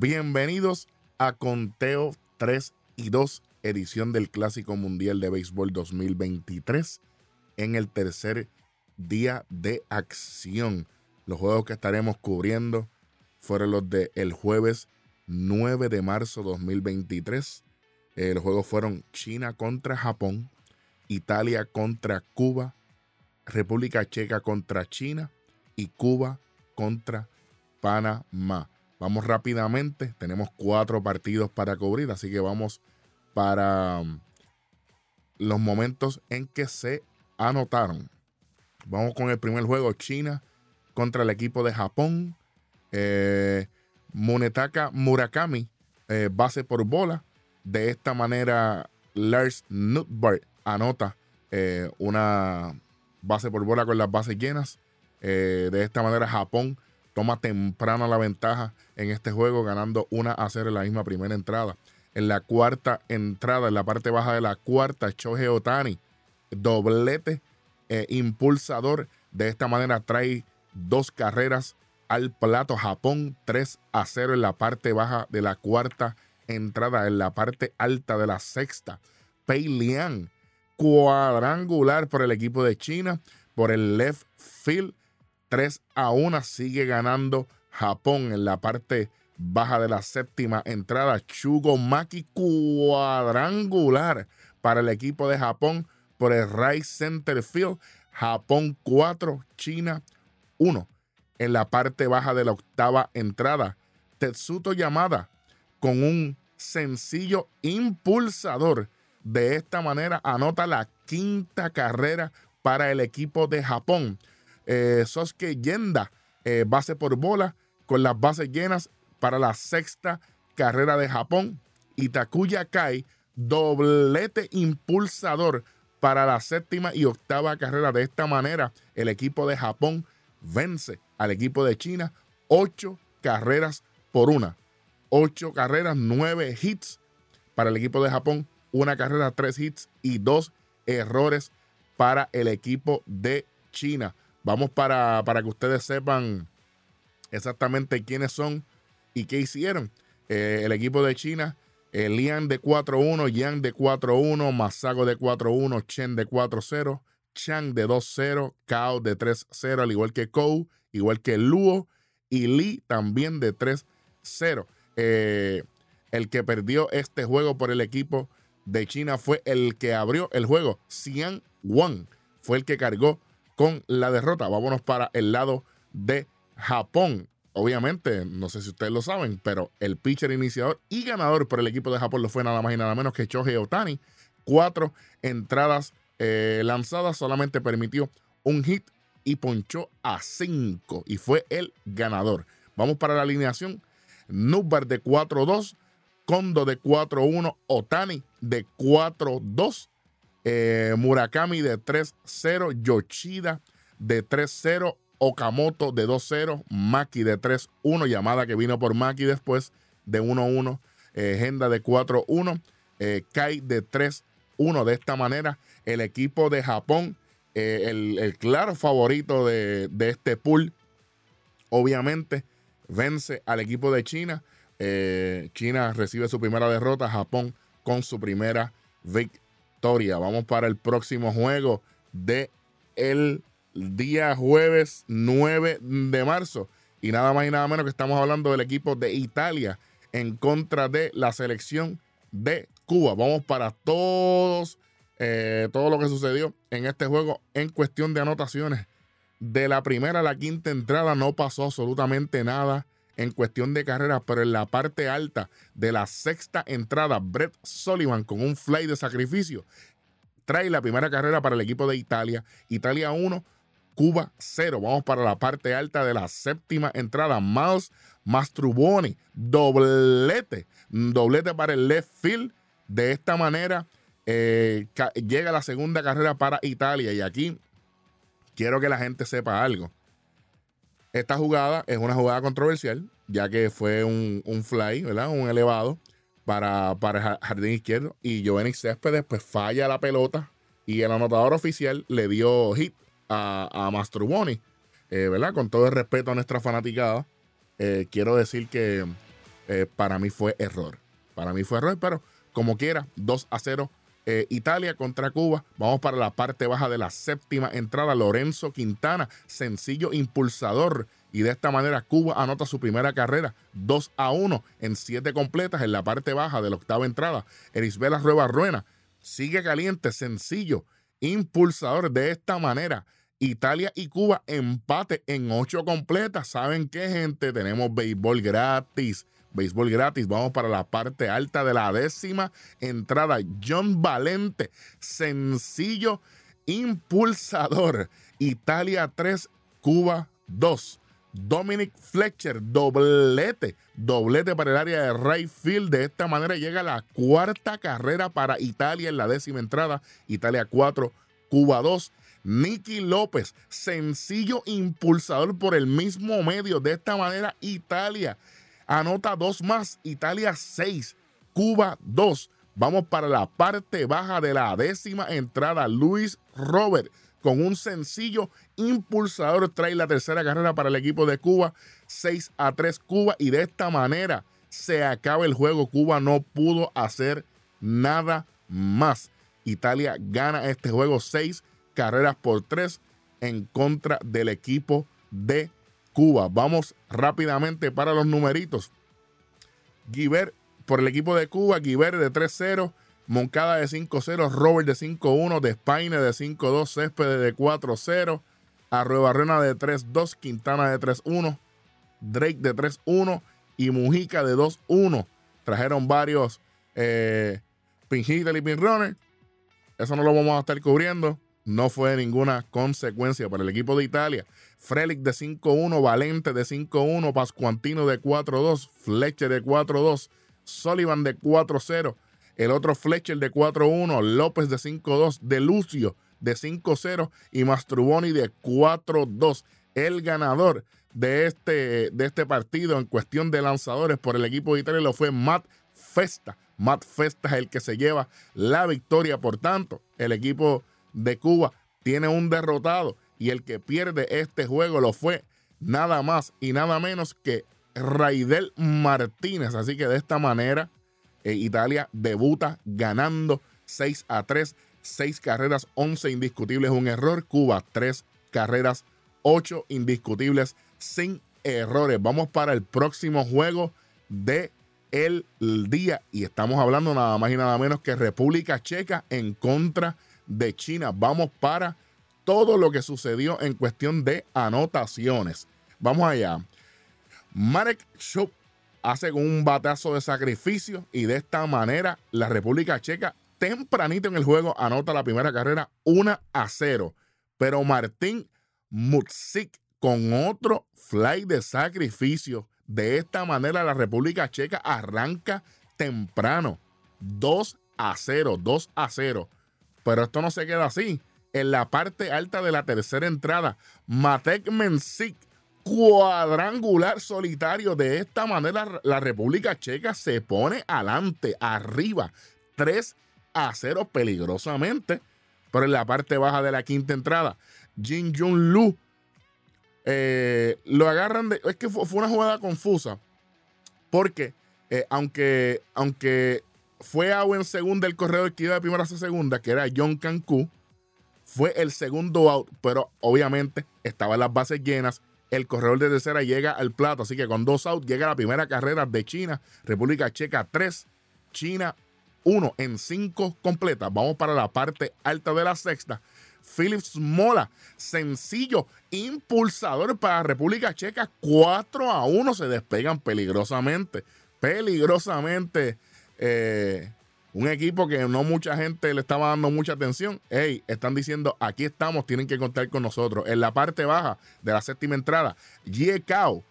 Bienvenidos a Conteo 3 y 2, edición del Clásico Mundial de Béisbol 2023, en el tercer día de acción. Los juegos que estaremos cubriendo fueron los del el jueves 9 de marzo 2023. Eh, los juegos fueron China contra Japón, Italia contra Cuba, República Checa contra China y Cuba contra Panamá. Vamos rápidamente, tenemos cuatro partidos para cubrir, así que vamos para um, los momentos en que se anotaron. Vamos con el primer juego, China contra el equipo de Japón. Eh, Munetaka Murakami, eh, base por bola. De esta manera, Lars Nutbart anota eh, una base por bola con las bases llenas. de esta manera, Japón toma temprana la ventaja en este juego, ganando una a 0 en la misma primera entrada. En la cuarta entrada, en la parte baja de la cuarta, Shohei Otani, doblete eh, impulsador. De esta manera trae dos carreras al plato. Japón 3 a 0 en la parte baja de la cuarta entrada. En la parte alta de la sexta, Pei Liang, cuadrangular por el equipo de China, por el left field 3 a 1 sigue ganando Japón en la parte baja de la séptima entrada. Chugo Maki cuadrangular para el equipo de Japón por el right center field. Japón 4, China 1. En la parte baja de la octava entrada, Tetsuto Yamada con un sencillo impulsador. De esta manera anota la quinta carrera para el equipo de Japón. Eh, Sosuke Yenda, eh, base por bola, con las bases llenas para la sexta carrera de Japón. Y Takuya Kai, doblete impulsador para la séptima y octava carrera. De esta manera, el equipo de Japón vence al equipo de China ocho carreras por una. Ocho carreras, nueve hits para el equipo de Japón, una carrera, tres hits y dos errores para el equipo de China. Vamos para, para que ustedes sepan exactamente quiénes son y qué hicieron. Eh, el equipo de China, eh, Lian de 4-1, Yang de 4-1, Masago de 4-1, Chen de 4-0, Chang de 2-0, Kao de 3-0, al igual que Kou, igual que Luo y Li también de 3-0. Eh, el que perdió este juego por el equipo de China fue el que abrió el juego, Xian Wang, fue el que cargó con la derrota. Vámonos para el lado de Japón. Obviamente, no sé si ustedes lo saben, pero el pitcher iniciador y ganador por el equipo de Japón lo fue nada más y nada menos que Shohei Otani. Cuatro entradas eh, lanzadas, solamente permitió un hit y ponchó a cinco y fue el ganador. Vamos para la alineación. Nubbar de 4-2, Kondo de 4-1, Otani de 4-2, eh, Murakami de 3-0, Yoshida de 3-0, Okamoto de 2-0, Maki de 3-1, llamada que vino por Maki después de 1-1, eh, Genda de 4-1, eh, Kai de 3-1. De esta manera, el equipo de Japón, el, claro favorito de, de, este pool, obviamente vence al equipo de China. China recibe su primera derrota, Japón con su primera victoria Vamos para el próximo juego de el día jueves 9 de marzo. Y nada más y nada menos que estamos hablando del equipo de Italia en contra de la selección de Cuba. Vamos para todos, eh, todo lo que sucedió en este juego en cuestión de anotaciones. De la primera a la quinta entrada no pasó absolutamente nada en cuestión de carreras, pero en la parte alta de la sexta entrada, Brett Sullivan con un fly de sacrificio trae la primera carrera para el equipo de Italia. Italia 1, Cuba 0. Vamos para la parte alta de la séptima entrada. Miles Mastruboni, doblete, doblete para el left field. De esta manera eh, llega la segunda carrera para Italia. Y aquí quiero que la gente sepa algo. Esta jugada es una jugada controversial, ya que fue un, fly, ¿verdad? Un elevado para, para el jardín izquierdo. Y Giovanni Céspedes, pues falla la pelota. Y el anotador oficial le dio hit a, a Mastruboni, eh, ¿verdad? Con todo el respeto a nuestra fanaticada, eh, quiero decir que eh, para mí fue error. Para mí fue error, pero como quiera, 2 a 0 eh, Italia contra Cuba. Vamos para la parte baja de la séptima entrada. Lorenzo Quintana, sencillo impulsador. Y de esta manera Cuba anota su primera carrera 2 a 1 en 7 completas en la parte baja de la octava entrada. Erisbela Rueba Ruena sigue caliente, sencillo, impulsador de esta manera. Italia y Cuba empate en 8 completas. ¿Saben qué, gente? Tenemos béisbol gratis béisbol gratis. Vamos para la parte alta de la décima entrada. John Valente, sencillo, impulsador. Italia 3, Cuba 2. Dominic Fletcher, doblete, doblete para el área de right field. De esta manera llega la cuarta carrera para Italia en la décima entrada. Italia 4, Cuba 2. Nicky López, sencillo impulsador por el mismo medio. De esta manera, Italia anota dos más, Italia 6, Cuba 2. Vamos para la parte baja de la décima entrada. Luis Robert con un sencillo impulsador trae la tercera carrera para el equipo de Cuba. 6 a 3 Cuba y de esta manera se acaba el juego. Cuba no pudo hacer nada más. Italia gana este juego 6 carreras por 3 en contra del equipo de Cuba. Vamos rápidamente para los numeritos. Guiver por el equipo de Cuba, Guiver de 3-0, Moncada de 5-0, Robert de 5-1, Despaine de 5-2, Céspedes de 4-0, Arruebarrena de 3-2, Quintana de 3-1, Drake de 3-1 y Mujica de 2-1. Trajeron varios eh, y pinrones. Eso no lo vamos a estar cubriendo. No fue ninguna consecuencia para el equipo de Italia. Frelick de 5-1, Valente de 5-1, Pascuantino de 4-2, Fletcher de 4-2, Sullivan de 4-0, el otro Fletcher de 4-1, López de 5-2, De Lucio de 5-0 y Mastruboni de 4-2. El ganador de este, de este partido en cuestión de lanzadores por el equipo de Italia lo fue Matt Festa. Matt Festa es el que se lleva la victoria. Por tanto, el equipo de Cuba tiene un derrotado y el que pierde este juego lo fue nada más y nada menos que Raidel Martínez. Así que de esta manera eh, Italia debuta ganando 6 a 3, 6 carreras, 11 indiscutibles, un error. Cuba 3 carreras, 8 indiscutibles sin errores. Vamos para el próximo juego de el día y estamos hablando nada más y nada menos que República Checa en contra de China. Vamos para todo lo que sucedió en cuestión de anotaciones. Vamos allá. Marek Schupp hace un batazo de sacrificio y de esta manera la República Checa tempranito en el juego anota la primera carrera 1 a 0. Pero Martín Mutsik con otro fly de sacrificio. De esta manera la República Checa arranca temprano 2 a 0, 2 a 0. Pero esto no se queda así en la parte alta de la tercera entrada. Matek Mensik, cuadrangular solitario. De esta manera, la República Checa se pone adelante, arriba, 3 a 0 peligrosamente. Pero en la parte baja de la quinta entrada, Jin Jun Lu eh, lo agarran de. Es que fue, una jugada confusa. Porque, eh, aunque, aunque fue agua en segunda el corredor que iba de primera a segunda, que era John Cancún, fue el segundo out, pero obviamente estaban las bases llenas. El corredor de tercera llega al plato, así que con dos outs llega la primera carrera de China. República Checa 3, China 1 en 5 completas. Vamos para la parte alta de la sexta. Phillips Mola, sencillo, impulsador para República Checa 4 a 1. Se despegan peligrosamente, peligrosamente. Eh, un equipo que no mucha gente le estaba dando mucha atención. Hey, están diciendo, aquí estamos, tienen que contar con nosotros. En la parte baja de la séptima entrada, Jie Cao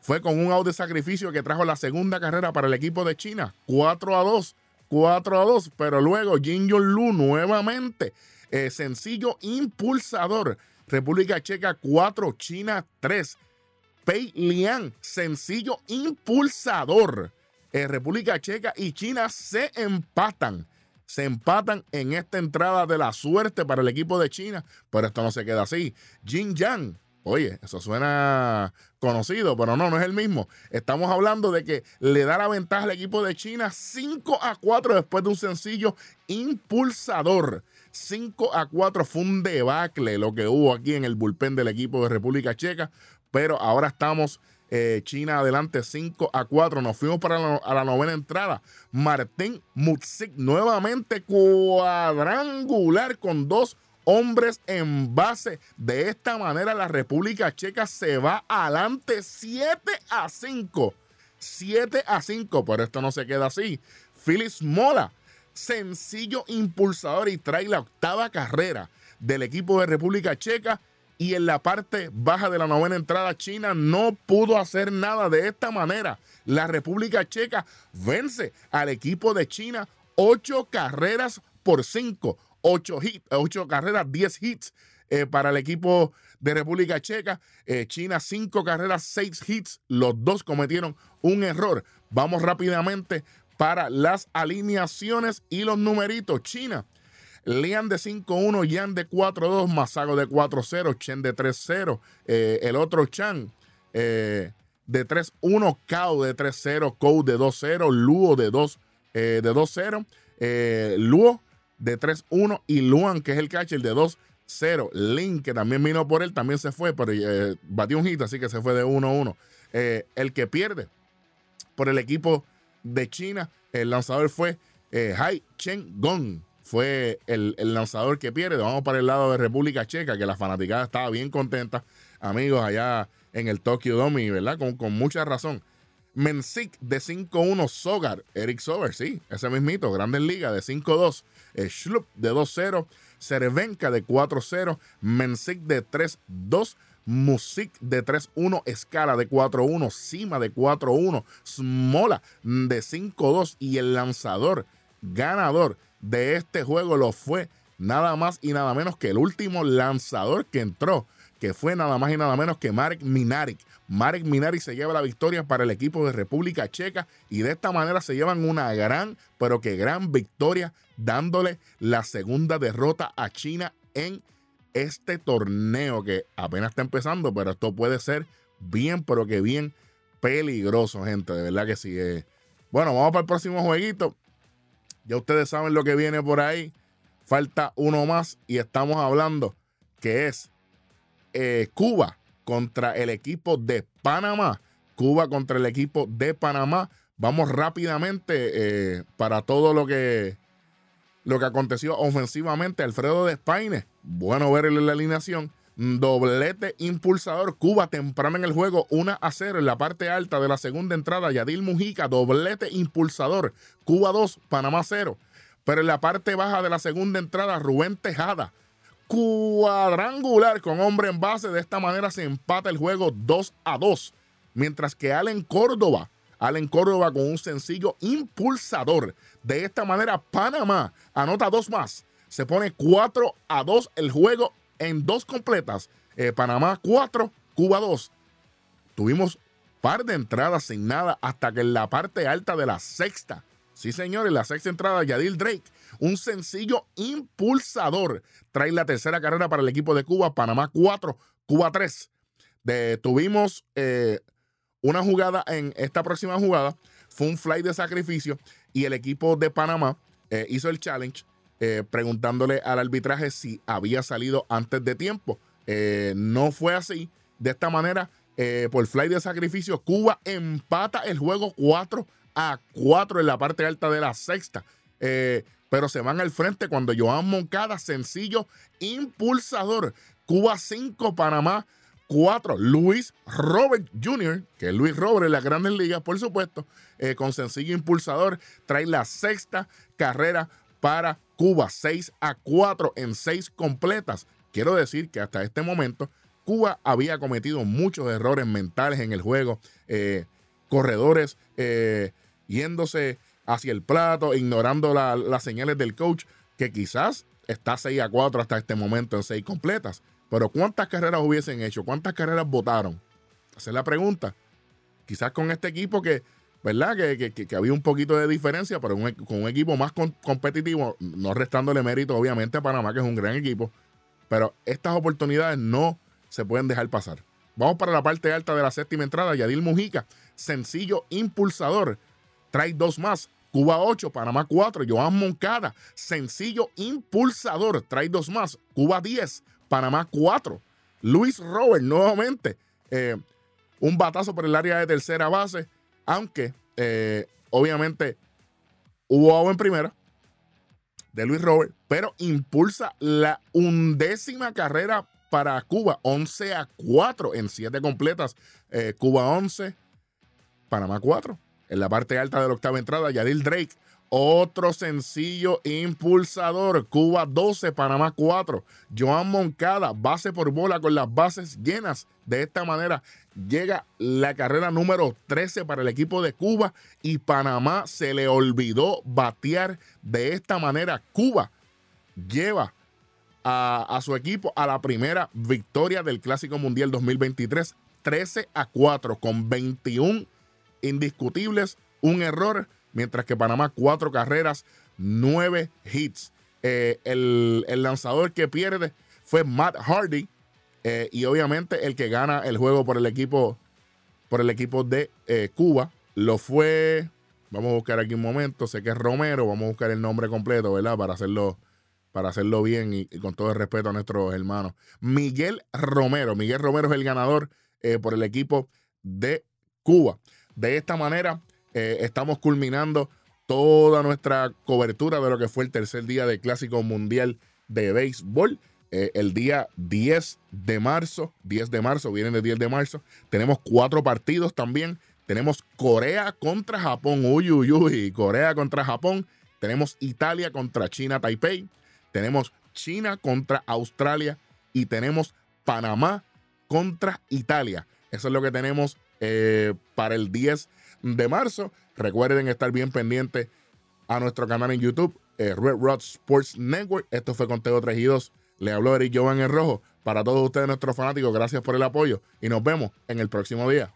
fue con un out de sacrificio que trajo la segunda carrera para el equipo de China. 4 a 2, 4 a 2. Pero luego Jin Yong Lu nuevamente, eh, sencillo impulsador. República Checa 4, China 3. Pei Lian, sencillo impulsador eh, República Checa y China se empatan. Se empatan en esta entrada de la suerte para el equipo de China, pero esto no se queda así. Jin Yang Oye, eso suena conocido, pero no, no es el mismo. Estamos hablando de que le da la ventaja al equipo de China 5 a 4 después de un sencillo impulsador. 5 a 4 fue un debacle lo que hubo aquí en el bullpen del equipo de República Checa, pero ahora estamos eh, China adelante 5 a 4. Nos fuimos para la, a la novena entrada. Martín Mutzik nuevamente cuadrangular con dos hombres en base. De esta manera la República Checa se va adelante 7 a 5. 7 a 5, pero esto no se queda así. Phyllis Mola, sencillo impulsador y trae la octava carrera del equipo de República Checa. Y en la parte baja de la novena entrada, China no pudo hacer nada de esta manera. La República Checa vence al equipo de China ocho carreras por cinco. 8 hits, 8 carreras, 10 hits eh, para el equipo de República Checa. Eh, China, 5 carreras, 6 hits. Los dos cometieron un error. Vamos rápidamente para las alineaciones y los numeritos. China, Lian de 5-1, Yan de 4-2, Masago de 4-0, Chen de 3-0, eh, el otro Chan de 3-1, Kao de 3-0, Kou de 2-0, Luo de 2 de 2-0, Luo de 3-1 y Luan, que es el catcher de 2-0. Link, que también vino por él, también se fue, pero eh, batió un hit, así que se fue de 1-1. Eh, el que pierde por el equipo de China, el lanzador fue eh, Hai Chen Gong. Fue el, lanzador que pierde. Vamos para el lado de República Checa, que la fanaticada estaba bien contenta. Amigos, allá en el Tokyo Dome, ¿verdad? Con, con mucha razón. Mensik de 5-1, Sogar, Eric Sogar, sí, ese mismito, Grandes Ligas de 5-2, Schlup de 2-0, Cervenka de 4-0, Mensik de 3-2, Musik de 3-1, Escala de 4-1, Cima de 4-1, Smola de 5-2 y el lanzador ganador de este juego lo fue nada más y nada menos que el último lanzador que entró que fue nada más y nada menos que Marek Minarik. Marek Minarik se lleva la victoria para el equipo de República Checa y de esta manera se llevan una gran, pero que gran victoria, dándole la segunda derrota a China en este torneo que apenas está empezando, pero esto puede ser bien, pero que bien peligroso, gente. De verdad que sí. Eh. Bueno, vamos para el próximo jueguito. Ya ustedes saben lo que viene por ahí. Falta uno más y estamos hablando que es eh, Cuba contra el equipo de Panamá. Cuba contra el equipo de Panamá. Vamos rápidamente eh, para todo lo que, lo que aconteció ofensivamente. Alfredo Despaine, bueno verle la alineación. Doblete impulsador. Cuba temprano en el juego, 1 a 0 en la parte alta de la segunda entrada. Yadil Mujica, doblete impulsador. Cuba 2, Panamá 0. Pero en la parte baja de la segunda entrada, Rubén Tejada, cuadrangular con hombre en base. De esta manera se empata el juego 2 a 2. Mientras que Allen Córdoba, Allen Córdoba con un sencillo impulsador. De esta manera Panamá anota dos más. Se pone 4 a 2 el juego en dos completas. Eh, Panamá 4, Cuba 2. Tuvimos par de entradas sin nada hasta que en la parte alta de la sexta. Sí, señores, la sexta entrada, Yadil Drake un sencillo impulsador. Trae la tercera carrera para el equipo de Cuba, Panamá 4, Cuba 3. tuvimos eh, una jugada en esta próxima jugada, fue un fly de sacrificio y el equipo de Panamá eh, hizo el challenge eh, preguntándole al arbitraje si había salido antes de tiempo. no fue así. De esta manera, por fly de sacrificio, Cuba empata el juego 4 a 4 en la parte alta de la sexta pero se van al frente cuando Joan Moncada, sencillo, impulsador. Cuba 5, Panamá 4. Luis Robert Jr., que es Luis Robert en las grandes ligas, por supuesto, eh, con sencillo impulsador, trae la sexta carrera para Cuba, 6 a 4 en 6 completas. Quiero decir que hasta este momento Cuba había cometido muchos errores mentales en el juego, eh, corredores eh, yéndose hacia el plato, ignorando las señales del coach, que quizás está 6 a 4 hasta este momento en 6 completas. Pero ¿cuántas carreras hubiesen hecho? ¿Cuántas carreras votaron? Esa es la pregunta. Quizás con este equipo que, ¿verdad? Que, había un poquito de diferencia, pero con un equipo más competitivo, no restándole mérito obviamente a Panamá, que es un gran equipo. Pero estas oportunidades no se pueden dejar pasar. Vamos para la parte alta de la séptima entrada. Yadil Mujica, sencillo impulsador. Trae dos más. Cuba 8, Panamá 4. Joan Moncada, sencillo impulsador. Trae dos más. Cuba 10, Panamá 4. Luis Robert, nuevamente. Eh, un batazo por el área de tercera base. Aunque, eh, obviamente, hubo agua en primera de Luis Robert, pero impulsa la undécima carrera para Cuba, 11 a 4 en 7 completas. Eh, Cuba 11, Panamá 4. En la parte alta de la octava entrada, Yadil Drake, otro sencillo impulsador. Cuba 12, Panamá 4. Joan Moncada, base por bola con las bases llenas. De esta manera llega la carrera número 13 para el equipo de Cuba y Panamá se le olvidó batear de esta manera. Cuba lleva a, su equipo a la primera victoria del Clásico Mundial 2023, 13 a 4, con 21 indiscutibles, un error, mientras que Panamá cuatro carreras, nueve hits. Eh, el, lanzador que pierde fue Matt Hardy eh, y obviamente el que gana el juego por el equipo, por el equipo de eh, Cuba lo fue. Vamos a buscar aquí un momento, sé que es Romero, vamos a buscar el nombre completo, ¿verdad? Para hacerlo para hacerlo bien y, con todo el respeto a nuestros hermanos. Miguel Romero. Miguel Romero es el ganador por el equipo de Cuba. De esta manera, eh, estamos culminando toda nuestra cobertura de lo que fue el tercer día del Clásico Mundial de Béisbol. Eh, el día 10 de marzo, 10 de marzo, vienen de 10 de marzo. Tenemos cuatro partidos también. Tenemos Corea contra Japón, uy, uy, uy, Corea contra Japón. Tenemos Italia contra China, Taipei tenemos China contra Australia y tenemos Panamá contra Italia. Eso es lo que tenemos eh, para el 10 de marzo. Recuerden estar bien pendientes a nuestro canal en YouTube, eh, Red Rod Sports Network. Esto fue Conteo 3 y 2. Le habló Eric Jovan el Rojo. Para todos ustedes, nuestros fanáticos, gracias por el apoyo y nos vemos en el próximo día.